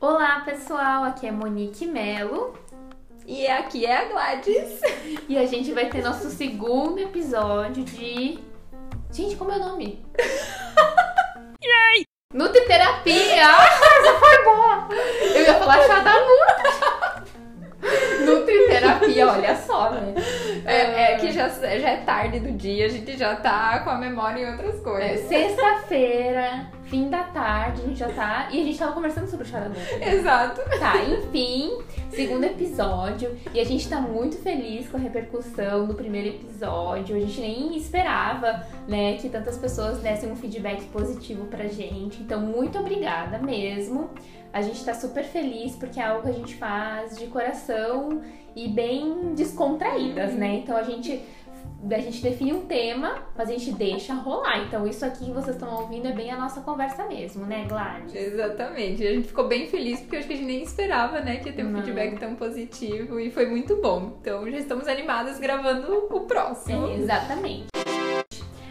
Olá pessoal, aqui é Monique Melo E aqui é a Gladys. e a gente vai ter nosso segundo episódio de. Gente, como é o nome? Nutriterapia! Ah, essa foi boa! Eu ia falar chá da Nutri. Nutriterapia, olha só, né? É, é que já, já é tarde do dia, a gente já tá com a memória em outras É, coisas. Sexta-feira, fim da tarde, a gente já tá. E a gente tava conversando sobre o Nutri. Exato. Tá, enfim, segundo episódio. E a gente tá muito feliz com a repercussão do primeiro episódio. A gente nem esperava, né, que tantas pessoas dessem um feedback positivo pra gente. Então, muito obrigada mesmo. A gente tá super feliz porque é algo que a gente faz de coração e bem descontraídas, né? Então a gente. A gente define um tema, mas a gente deixa rolar. Então, isso aqui que vocês estão ouvindo é bem a nossa conversa mesmo, né, Gladys? Exatamente. A gente ficou bem feliz porque eu acho que a gente nem esperava, né, que ia ter um Não. feedback tão positivo e foi muito bom. Então já estamos animadas gravando o próximo. É, exatamente.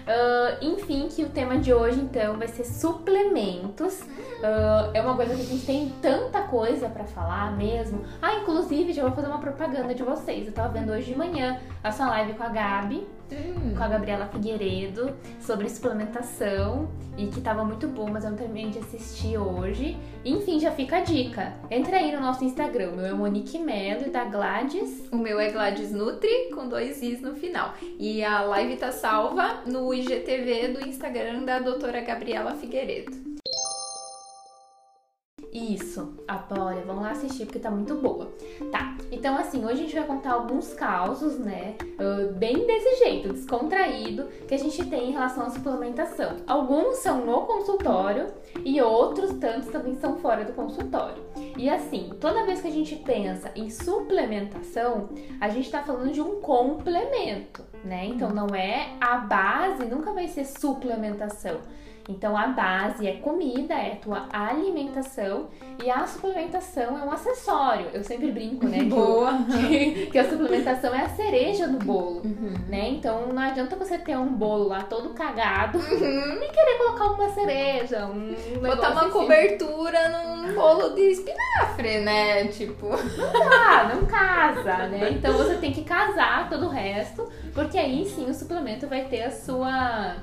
Ah, enfim, que o tema de hoje então vai ser suplementos. Ah, é uma coisa que a gente tem tanta coisa pra falar mesmo. Ah, inclusive, já vou fazer uma propaganda de vocês. Eu tava vendo hoje de manhã a sua live com a Gabi, com a Gabriela Figueiredo, sobre suplementação e que tava muito bom, mas eu não terminei de assistir hoje. Enfim, já fica a dica. Entra aí no nosso Instagram, meu é Monique Melo e da Gladys. O meu é Gladys Nutri com dois Is no final. E a live tá salva no IGTV do Instagram da doutora Gabriela Figueiredo. Isso, olha, vamos lá assistir porque tá muito boa. Tá, então assim, hoje a gente vai contar alguns causos, né, bem desse jeito, descontraído, que a gente tem em relação à suplementação. Alguns são no consultório e outros tantos também são fora do consultório. E assim, toda vez que a gente pensa em suplementação, a gente tá falando de um complemento, né? Então não é a base, nunca vai ser suplementação. Então a base é comida, é a tua alimentação e a suplementação é um acessório. Eu sempre brinco, né? Boa. Que, que a suplementação é a cereja do bolo, Uhum. né? Então não adianta você ter um bolo lá todo cagado Uhum. e querer colocar uma cereja, um Botar uma assim. cobertura num bolo de espinafre, né? Tipo. Ah, não casa, né? Então você tem que casar todo o resto, porque aí sim o suplemento vai ter a sua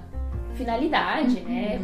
finalidade, né?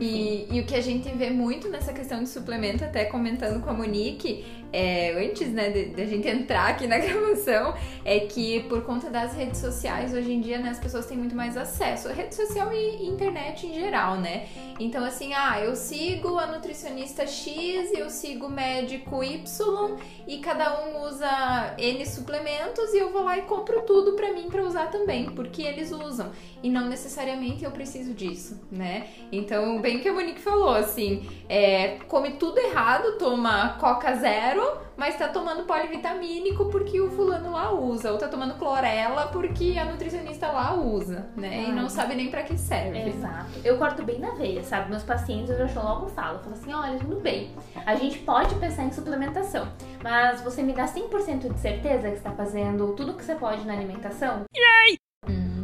E, e o que a gente vê muito nessa questão de suplemento, até comentando com a Monique, é, antes né, de, de a gente entrar aqui na gravação, é que por conta das redes sociais, hoje em dia, né, as pessoas têm muito mais acesso. Rede social e internet em geral, né? Então, assim, ah, eu sigo a nutricionista X, eu sigo o médico Y, e cada um usa N suplementos, e eu vou lá e compro tudo pra mim pra usar também, porque eles usam. E não necessariamente eu preciso disso, né? Então, bem que a Monique falou, assim, é, come tudo errado, toma Coca Zero, mas tá tomando polivitamínico porque o fulano lá usa, ou tá tomando clorela porque a nutricionista lá usa, né? E não Ah. sabe nem pra que serve. Exato. Eu corto bem na veia, sabe? Meus pacientes eu já logo falo. Falo assim, olha, tudo bem. A gente pode pensar em suplementação, mas você me dá 100% de certeza que você tá fazendo tudo que você pode na alimentação? Hum.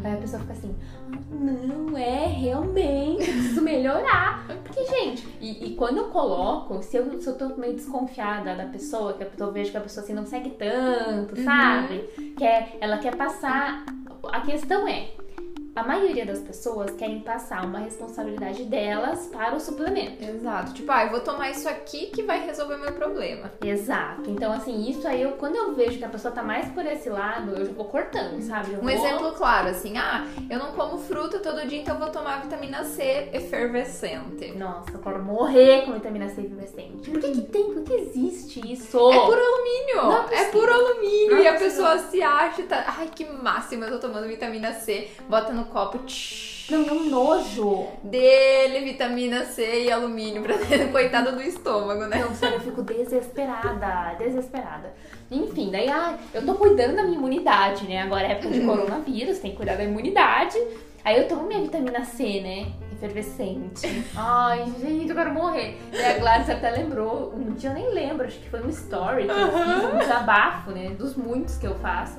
Aí a pessoa fica assim, "Ah, não, é, realmente, preciso melhorar. Porque, gente, e, e quando eu coloco, se eu, se eu tô meio desconfiada da pessoa, que eu vejo que a pessoa assim não segue tanto, Uhum. sabe? Quer, ela quer passar. A questão é. A maioria das pessoas querem passar uma responsabilidade delas para o suplemento. Exato. Tipo, ah, eu vou tomar isso aqui que vai resolver meu problema. Exato. Então, assim, isso aí, eu, quando eu vejo que a pessoa tá mais por esse lado, eu já vou cortando, sabe? Eu Um vou- exemplo claro, assim, ah, eu não como fruta todo dia, então eu vou tomar vitamina C efervescente. Nossa, eu quero morrer com vitamina C efervescente. Por que, que tem? Por que existe isso? É por alumínio! Não é é por alumínio! Não é e a pessoa se acha, tá, ai que máximo, eu tô tomando vitamina C, bota no copo, tsh, Não, é um nojo. dele vitamina C e alumínio pra dentro, coitada do estômago, né? Não, sério, eu fico desesperada, desesperada. Enfim, daí, ah, eu tô cuidando da minha imunidade, né? Agora é época de coronavírus, tem que cuidar da imunidade. Aí eu tomo minha vitamina C, né? Efervescente. Ai, gente, eu quero morrer. E a Gladys até lembrou, um dia eu nem lembro, acho que foi um story que eu fiz, um desabafo, né? Dos muitos que eu faço.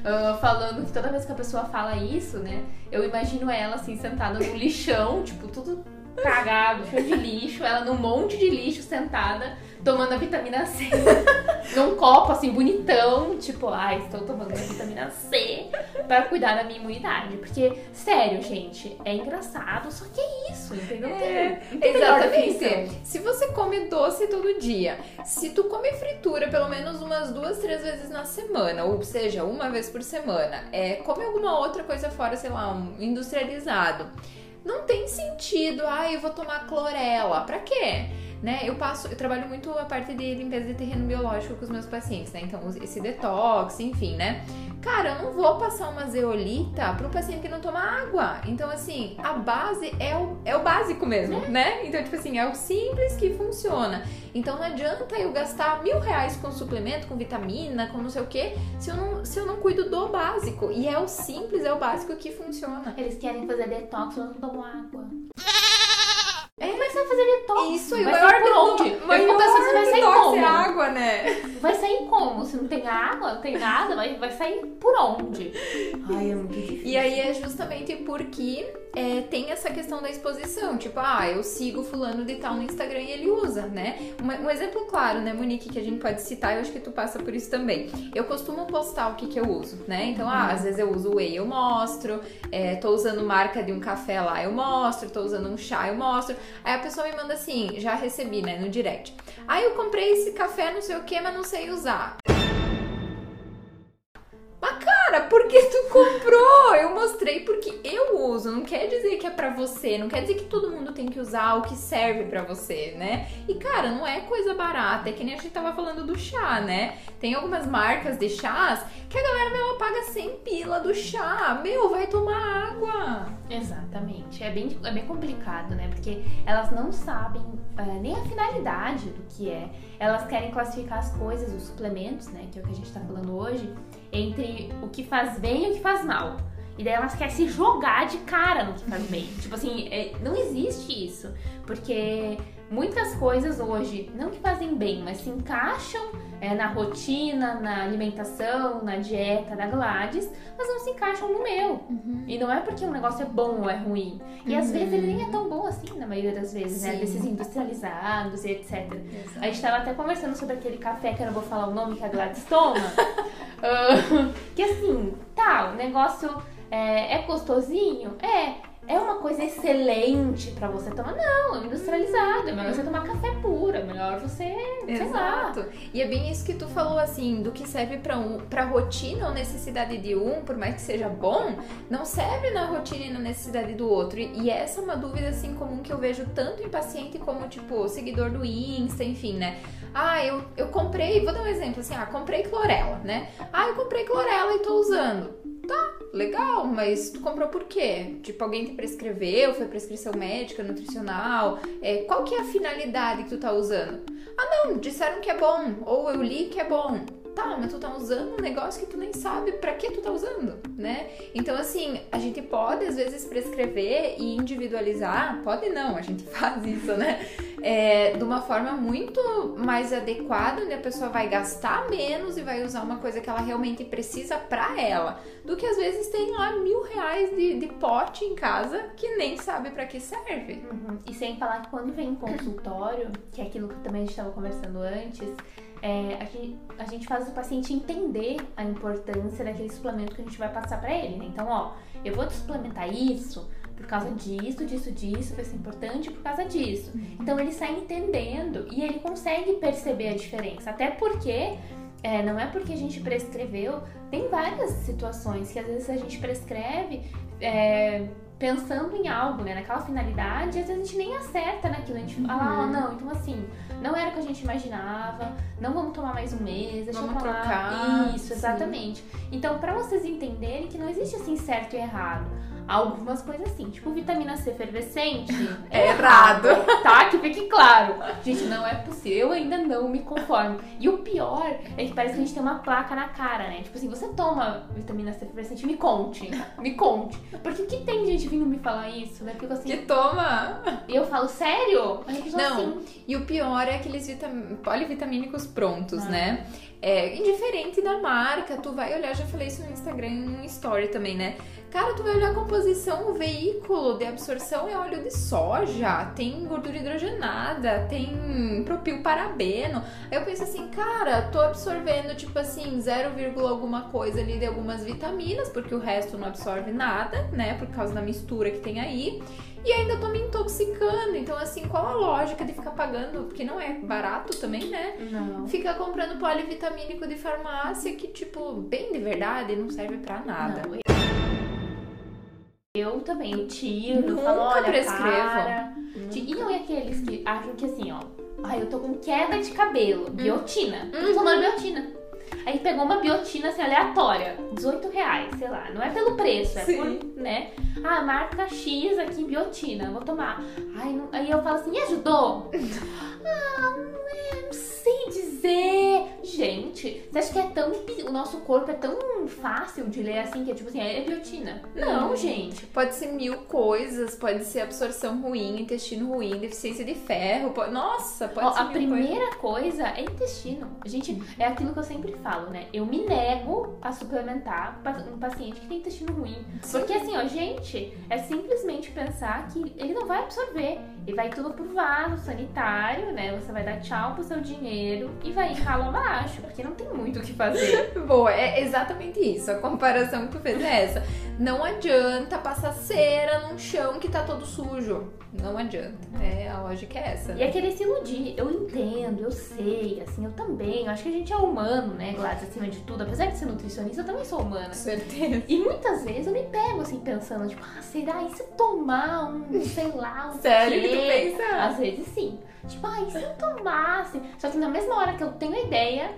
Uh, falando que toda vez que a pessoa fala isso, né? Eu imagino ela assim, sentada no lixão, tipo, tudo cagado, cheio de lixo, ela num monte de lixo sentada, tomando a vitamina C. num copo assim, bonitão, tipo, ai, estou tomando a vitamina C para cuidar da minha imunidade. Porque, sério, gente, é engraçado, só que é isso, entendeu? É, exatamente. Se você come doce todo dia, se tu come fritura pelo menos umas duas, três vezes na semana, ou seja, uma vez por semana, é, come alguma outra coisa fora, sei lá, um industrializado não tem sentido, ah, eu vou tomar clorela. Pra quê? Né? Eu passo, eu trabalho muito a parte de limpeza de terreno biológico com os meus pacientes, né? Então, esse detox, enfim, né? Cara, eu não vou passar uma zeolita para um paciente que não toma água. Então, assim, a base é o, é o básico mesmo, é. né? Então, tipo assim, é o simples que funciona. Então, não adianta eu gastar mil reais com suplemento, com vitamina, com não sei o que, se eu não, se eu não cuido do básico. E é o simples, é o básico que funciona. Eles querem fazer detox, mas não tomam água. É, que você vai fazer detox? Isso, e o maior por onde? O maior eu pensando, vai sair como? É água, né? Vai sair como? Se não tem água, não tem nada, vai, vai sair por onde? Ai, é muito difícil. E aí é justamente porque é, tem essa questão da exposição. Tipo, ah, eu sigo fulano de tal no Instagram e ele usa, né? Um, um, exemplo claro, né, Monique, que a gente pode citar, eu acho que tu passa por isso também. Eu costumo postar o que, que eu uso, né? Então, ah, às vezes eu uso whey, eu mostro. É, tô usando marca de um café lá, eu mostro. Tô usando um chá, eu mostro. Aí a pessoa me manda assim, já recebi, né, no direct. Aí eu comprei esse café, não sei o que, mas não sei usar. Cara, por que tu comprou? Eu mostrei porque eu uso. Não quer dizer que é para você, não quer dizer que todo mundo tem que usar o que serve para você, né? E cara, não é coisa barata, é que nem a gente tava falando do chá, né? Tem algumas marcas de chás que a galera meu paga 100 pila do chá. Meu, vai tomar água. Exatamente. É bem, é bem complicado, né? Porque elas não sabem uh, nem a finalidade do que é. Elas querem classificar as coisas, os suplementos, né? Que é o que a gente tá falando hoje entre o que faz bem e o que faz mal. E daí elas querem se jogar de cara no que faz bem. tipo assim, é, não existe isso. Porque muitas coisas hoje, não que fazem bem, mas se encaixam é, na rotina, na alimentação, na dieta da Gladys, mas não se encaixam no meu. Uhum. E não é porque um negócio é bom ou é ruim. E uhum. às vezes ele nem é tão bom assim, na maioria das vezes, né? Sim. né? Desses industrializados e etc. Exato. A gente tava até conversando sobre aquele café, que eu não vou falar o nome que a Gladys toma. uh, que assim, tá, o negócio é, é gostosinho? É é uma coisa excelente para você tomar. Não, é industrializado. É melhor você tomar café puro. É melhor você. Exato. E é bem isso que tu falou, assim, do que serve para um, pra rotina ou necessidade de um, por mais que seja bom, não serve na rotina e na necessidade do outro. E, e essa é uma dúvida, assim, comum que eu vejo tanto em paciente como, tipo, seguidor do Insta, enfim, né? Ah, eu, eu comprei, vou dar um exemplo assim, ah, comprei clorela, né? Ah, eu comprei clorela e tô usando. Tá, legal, mas tu comprou por quê? Tipo, alguém te prescreveu, foi prescrição médica, nutricional? É, qual que é a finalidade que tu tá usando? Ah, não, disseram que é bom, ou eu li que é bom tá, mas tu tá usando um negócio que tu nem sabe para que tu tá usando, né? Então, assim, a gente pode às vezes prescrever e individualizar, pode não, a gente faz isso, né? É, de uma forma muito mais adequada, onde a pessoa vai gastar menos e vai usar uma coisa que ela realmente precisa para ela, do que às vezes tem lá mil reais de, de pote em casa que nem sabe para que serve. Uhum. E sem falar que quando vem em consultório, que é aquilo que também a gente estava conversando antes, é, a, gente, a gente faz o paciente entender a importância daquele suplemento que a gente vai passar para ele, né? Então, ó, eu vou te suplementar isso por causa disso, disso, disso, vai ser importante por causa disso. Uhum. Então ele sai entendendo e ele consegue perceber a diferença. Até porque é, não é porque a gente prescreveu, tem várias situações que às vezes a gente prescreve. É, pensando em algo, né, naquela finalidade, às vezes a gente nem acerta naquilo, a gente fala, ah, uhum. não, então assim, não era o que a gente imaginava, não vamos tomar mais um mês, deixa vamos eu. Trocar, Isso, exatamente. Sim. Então, para vocês entenderem que não existe assim certo e errado. Algumas coisas assim, tipo vitamina C efervescente. É errado. Tá? Que fique claro. Gente, não é possível. Eu ainda não me conformo. E o pior é que parece que a gente tem uma placa na cara, né? Tipo assim, você toma vitamina C efervescente, me conte. Me conte. Porque que tem gente vindo me falar isso, né? Fico assim. Que toma! E eu falo, sério? Pessoa Não, assim. e o pior é aqueles vitam- polivitamínicos prontos, Ah. né? É, indiferente da marca, tu vai olhar, já falei isso no Instagram, no story também, né? Cara, tu vai olhar a composição, o veículo de absorção é óleo de soja, tem gordura hidrogenada, tem propilparabeno. Aí eu penso assim, cara, tô absorvendo tipo assim 0, alguma coisa ali de algumas vitaminas, porque o resto não absorve nada, né? Por causa da mistura que tem aí. E ainda tô me intoxicando. Então, assim, qual a lógica de ficar pagando? Porque não é barato também, né? Não. Fica comprando polivitamínico de farmácia que, tipo, bem de verdade, não serve pra nada. Não, Eu também, eu tiro, eu Nunca falo, olha, prescrevo. para. E não é aqueles que acham que assim, ó, ai, eu tô com queda de cabelo, biotina. Tô tomando biotina. Aí pegou uma biotina assim, aleatória, 18 reais, sei lá. Não é pelo preço, é Sim. por, né? Ah, marca X aqui, biotina, vou tomar. Ai, não- aí eu falo assim, e ajudou? ah, não, é, não sei dizer. Gente, você acha que é tão. O nosso corpo é tão fácil de ler assim, que é tipo assim, é biotina? Não, Hum. gente. Pode ser mil coisas, pode ser absorção ruim, intestino ruim, deficiência de ferro. Pode... Nossa, pode Ó, ser a primeira coisa é intestino. Gente, é aquilo que eu sempre falo, né? Eu me nego a suplementar um paciente que tem intestino ruim. Porque assim, ó, gente, é simplesmente pensar que ele não vai absorver. E vai tudo pro vaso sanitário, né? Você vai dar tchau pro seu dinheiro e vai ir ralo abaixo. Porque não tem muito o que fazer. Boa, é exatamente isso. A comparação que tu fez é essa. Não adianta passar cera num chão que tá todo sujo. Não adianta. É, a lógica é essa. E é querer se iludir. Eu sei, assim, eu também. Eu acho que a gente é humano, né, Gladys, acima de tudo. Apesar de ser nutricionista, eu também sou humana. Com certeza. E muitas vezes eu me pego assim pensando, tipo, ah, será? E se eu tomar um, sei lá, um Sério que tu quê? pensa? Às vezes sim. Tipo, ah, e se eu tomasse? Só que na mesma hora que eu tenho a ideia,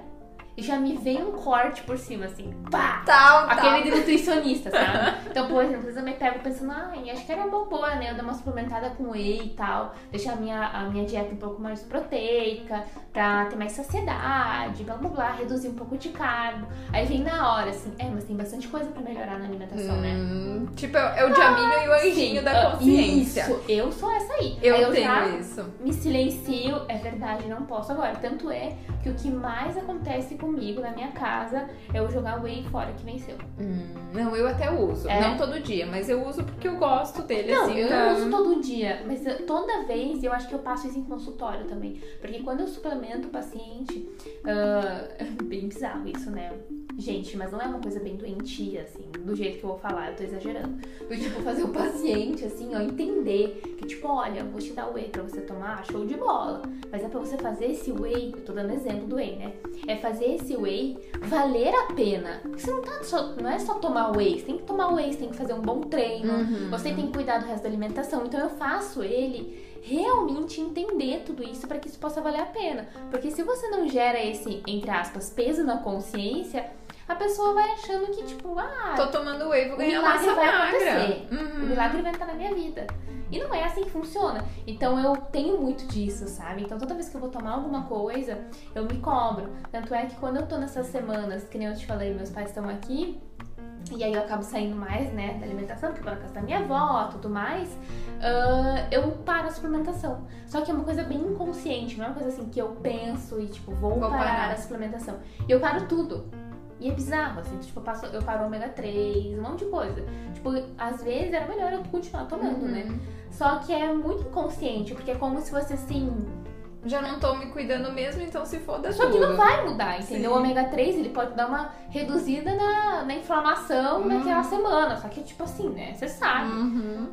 já me vem um corte por cima, assim, pá! Tal, tal. Aquele de nutricionista, sabe? Então, por exemplo, às vezes eu me pego pensando, ai, acho que era uma boa, né? Eu dar uma suplementada com whey e tal, deixar a minha, a minha dieta um pouco mais proteica, pra ter mais saciedade, blá blá blá, reduzir um pouco de carbo. Aí vem na hora, assim, é, mas tem bastante coisa pra melhorar na alimentação, né? Hum, tipo, é o diamino e o anjinho Sim, da ah, consciência. Isso, eu sou essa aí. Eu, Aí tenho já isso. me silencio, é verdade, não posso agora. Tanto é que o que mais acontece comigo na minha casa é eu jogar o whey fora que venceu. Hum, não, eu até uso. É? Não todo dia, mas eu uso porque eu gosto dele, Não, assim. eu não uso todo dia, mas eu- toda vez eu acho que eu passo isso em consultório também. Porque quando eu suplemento o paciente, é bem bizarro isso, né? Gente, mas não é uma coisa bem doentia, assim, do jeito que eu vou falar, eu tô exagerando. Do tipo, fazer o paciente, assim, ó, entender que, tipo, olha, eu vou te dar whey pra você tomar, show de bola. Mas é pra você fazer esse whey, eu tô dando exemplo do whey, né? É fazer esse whey valer a pena. Porque você não tá só, não é só tomar whey, você tem que tomar whey, você tem que fazer um bom treino, Uhum. você tem que cuidar do resto da alimentação. Então eu faço ele realmente entender tudo isso para que isso possa valer a pena. Porque se você não gera esse, entre aspas, peso na consciência, a pessoa vai achando que, tipo, ah, Tô tomando whey, vou o ganhar milagre massa vai magra. acontecer. Uhum. o milagre vai estar na minha vida. E não é assim que funciona. Então eu tenho muito disso, sabe? Então toda vez que eu vou tomar alguma coisa, eu me cobro. Tanto é que quando eu tô nessas semanas, que nem eu te falei, meus pais estão aqui, e aí eu acabo saindo mais, né, da alimentação, porque eu vou na casa da minha avó, tudo mais, ah, eu paro a suplementação. Só que é uma coisa bem inconsciente, não é uma coisa assim que eu penso e, tipo, vou, Vou parar, parar. a suplementação. E eu paro tudo. E é bizarro, assim, tipo, eu, passo, eu paro ômega 3, um monte de coisa. Tipo, às vezes era melhor eu continuar tomando, né? Uhum. Só que é muito inconsciente, porque é como se você assim. Já não tô me cuidando mesmo, então se foda Só que tudo. não vai mudar, entendeu? Sim. O ômega 3 ele pode dar uma reduzida na, na inflamação Uhum. naquela semana. Só que, tipo assim, né? Você sabe. Uhum.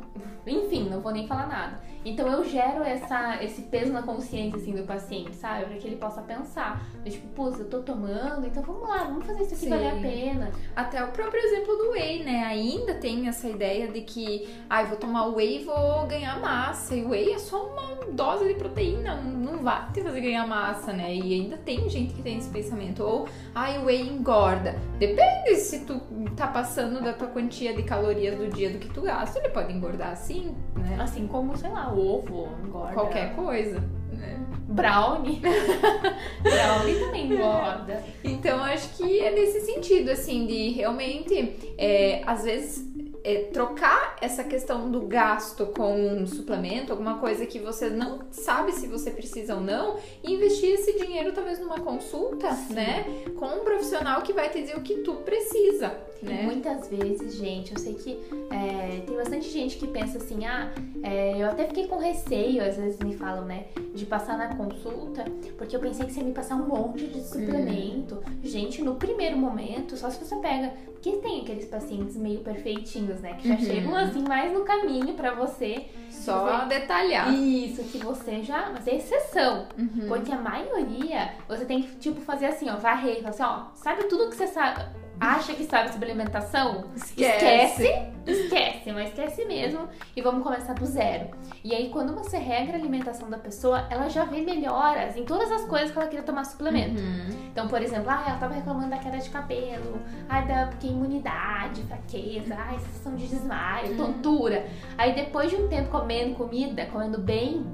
Enfim, não vou nem falar nada. Então eu gero essa, esse peso na consciência assim do paciente, sabe? Para que ele possa pensar. Eu, tipo, pô, eu tô tomando, então vamos lá, vamos fazer isso aqui Sim. valer a pena. Até o próprio exemplo do whey, né? Ainda tem essa ideia de que, ah, eu vou tomar whey e vou ganhar massa. E whey é só uma dose de proteína, não vai te fazer ganhar massa, né? E ainda tem gente que tem esse pensamento. Ou, ah, o whey engorda. Depende se tu tá passando da tua quantia de calorias do dia do que tu gasta. Ele pode engordar sim, né? Assim como, sei lá, ovo, engorda. Qualquer coisa. Né? Brownie. Brownie também engorda. Então, acho que é nesse sentido, assim, de realmente, é, às vezes, é, trocar essa questão do gasto com um suplemento, alguma coisa que você não sabe se você precisa ou não, e investir esse dinheiro talvez numa consulta, né? Com um profissional que vai te dizer o que tu precisa, né? muitas vezes, gente, eu sei que é, tem bastante gente que pensa assim, ah, é, eu até fiquei com receio, às vezes me falam, né, de passar na consulta, porque eu pensei que você ia me passar um monte de suplemento. Gente, no primeiro momento, só se você pega. Porque tem aqueles pacientes meio perfeitinhos, né, que já Uhum. chegam assim mais no caminho pra você. Só detalhar. Isso, que você já. Mas é exceção. Uhum. Porque a maioria, você tem que, tipo, fazer assim, ó, varrer, falar assim, ó, sabe tudo que você sabe, acha que sabe sobre alimentação? Esquece. Esquece, esquece, mas esquece mesmo e vamos começar do zero. E aí, quando você regra a alimentação da pessoa, ela já vê melhoras em todas as coisas que ela queria tomar suplemento. Uhum. Então, por exemplo, ah, ela tava reclamando da queda de cabelo, ai, da porque imunidade, fraqueza, ai, sensação de desmaio, Uhum. tontura. Aí depois de um tempo comendo comida, comendo bem,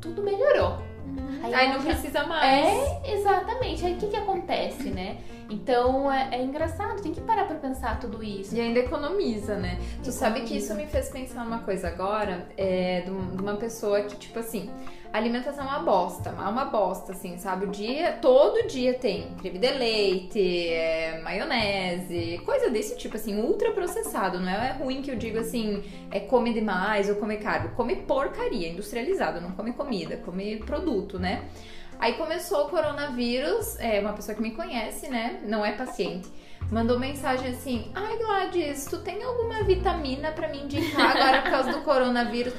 tudo melhorou. Aí ela não já- precisa mais. É, exatamente. Aí o que que acontece, né? Então é, é engraçado, tem que parar pra pensar tudo isso. E ainda economiza, né? Tu sabe que isso me fez pensar numa coisa agora, é, de uma pessoa que, tipo assim, a alimentação é uma bosta, é uma bosta, assim, sabe? O dia, todo dia tem creme de leite, é, maionese, coisa desse tipo, assim, ultra processado. Não é ruim que eu digo assim, é come demais ou come carbo. Come porcaria, industrializado, não come comida, come produto, né? Aí começou o coronavírus, é uma pessoa que me conhece, né? Não é paciente. Mandou mensagem assim: Ai, Gladys, tu tem alguma vitamina pra me indicar agora por causa do coronavírus?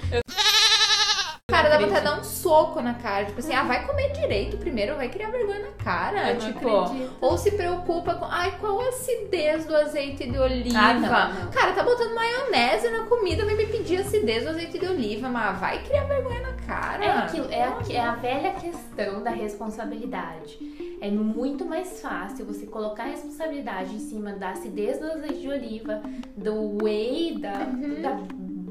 Cara, dá vontade de dar um soco na cara. Tipo assim, ah, vai comer direito primeiro, vai criar vergonha na cara. Eu tipo, ou se preocupa com, ai, qual a acidez do azeite de oliva? Ah, não, não. Cara, tá botando maionese na comida, vem me pedir acidez do azeite de oliva, mas vai criar vergonha na cara. É aquilo, é a, é a velha questão da responsabilidade. É muito mais fácil você colocar a responsabilidade em cima da acidez do azeite de oliva, do whey, da, da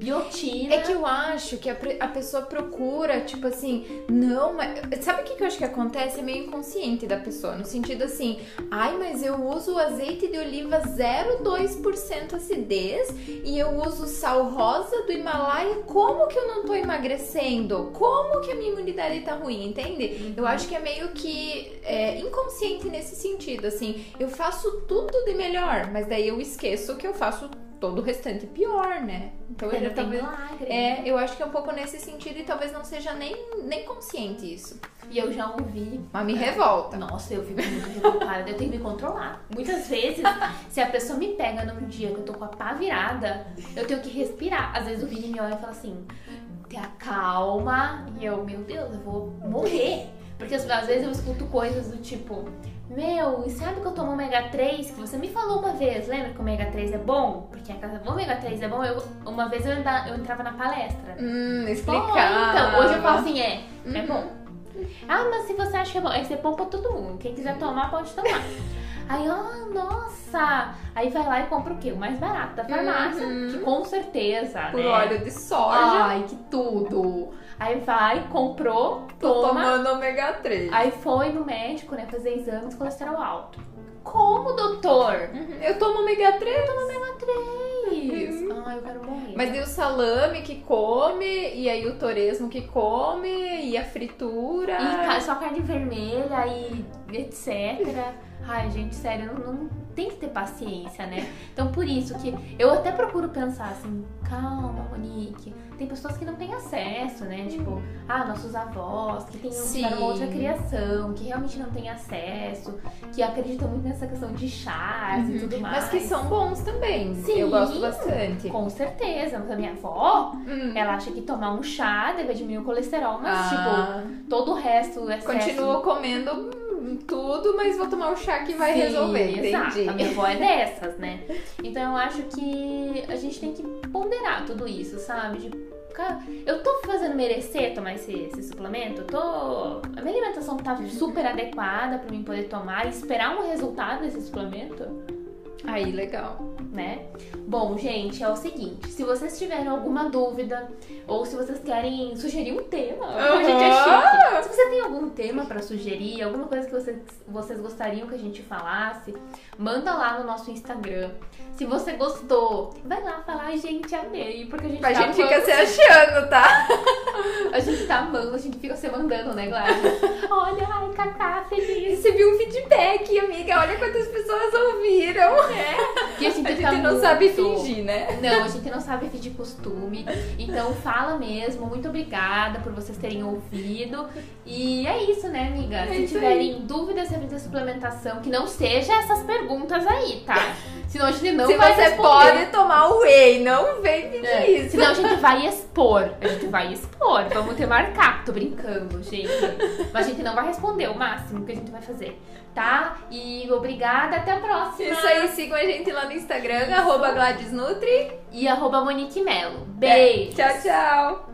biotina. É que eu acho que a, a pessoa procura, tipo assim, não, mas. Sabe o que, que eu acho que acontece? É meio inconsciente da pessoa, no sentido assim, ai, mas eu uso azeite de oliva 0,2% acidez e eu uso sal rosa do Himalaia, como que eu não tô emagrecendo? Como que a minha imunidade tá ruim, entende? Eu acho que é meio que é, inconsciente nesse sentido, assim, eu faço tudo de melhor, mas daí eu esqueço que eu faço todo o restante pior, né? Então ele tem talvez. milagre. É, eu acho que é um pouco nesse sentido e talvez não seja nem, nem consciente isso. E eu já ouvi. Mas me revolta. Nossa, eu fico muito revoltada, eu tenho que me controlar. Muitas vezes, se a pessoa me pega num dia que eu tô com a pá virada, eu tenho que respirar. Às vezes o Vini me olha e fala assim: te acalma. E eu, meu Deus, eu vou morrer. Porque às vezes eu escuto coisas do tipo: Meu, e sabe que eu tomo ômega 3? Que você me falou uma vez, lembra que o ômega 3 é bom? Porque a o ômega 3 é bom. Eu, uma vez eu, anda- eu entrava na palestra. Hum, explicar. então, hoje eu falo assim, é, é Uhum. bom. Ah, mas se você acha que é bom, é ser bom pra todo mundo. Quem quiser tomar, pode tomar. Aí, ah, nossa! Aí vai lá e compra o quê? O mais barato da farmácia, Uhum. que com certeza, Por né? óleo de soja. Ai, que tudo! Aí vai, comprou, tô toma. tomando ômega 3. Aí foi no médico, né, fazer exames, colesterol alto. Como, doutor? Uhum, Eu tomo ômega 3. Toma ômega 3. Ai, eu quero morrer. Mas deu o salame que come, e aí o toresmo que come, e a fritura. E só carne vermelha e etc. Ai, gente, sério, não, não, tem que paciência, né? Então por isso que eu até procuro pensar assim, calma, Monique. Tem pessoas que não têm acesso, né? Tipo, ah, nossos avós, que têm tiveram uma outra criação, que realmente não têm acesso, que acreditam muito nessa questão de chás Uhum. e tudo mais. Mas que são bons também. Sim, Eu gosto bastante. Com certeza. Mas a minha avó, Hum. ela acha que tomar um chá deve diminuir o colesterol, mas Ah, tipo, todo o resto, excesso... continuo comendo tudo, mas vou tomar o chá que vai Sim, resolver, exato. entendi. A minha avó é dessas, né? Então eu acho que a gente tem que ponderar tudo isso, sabe? De, cara, eu tô fazendo merecer tomar esse, esse suplemento? Eu tô. A minha alimentação tá super adequada pra mim poder tomar e esperar um resultado desse suplemento? Aí, legal. né? Bom, gente, é o seguinte: se vocês tiverem alguma dúvida ou se vocês querem sugerir um tema, a gente é chique. Se você tem algum tema pra sugerir, alguma coisa que vocês, vocês gostariam que a gente falasse, manda lá no nosso Instagram. Se você gostou, vai lá falar, "Ai, gente, amei, porque a gente A tá gente fica amando, se achando, tá? a gente tá amando, a gente fica se mandando, né, Gladys? Olha, ai, Cacá, feliz. Recebi um feedback, amiga. Olha quantas pessoas ouviram. E a gente, A gente tá não sabe muito- fingir, né? Não, a gente não sabe fingir costume. Então fala mesmo. Muito obrigada por vocês terem ouvido. E é isso, né, amiga? É Se tiverem dúvidas sobre a suplementação, que não seja essas perguntas aí, tá? Senão a gente não Se vai você responder. pode tomar whey, não vem pedir É, isso. Senão a gente vai expor. A gente vai expor. Vamos ter marcado. Tô brincando, gente. Mas a gente não vai responder o máximo que a gente vai fazer. Tá? E obrigada. Até a próxima. Isso aí, sigam a gente lá no Instagram, arroba GladysNutri. E arroba Monique Melo. Beijo. Tchau, tchau.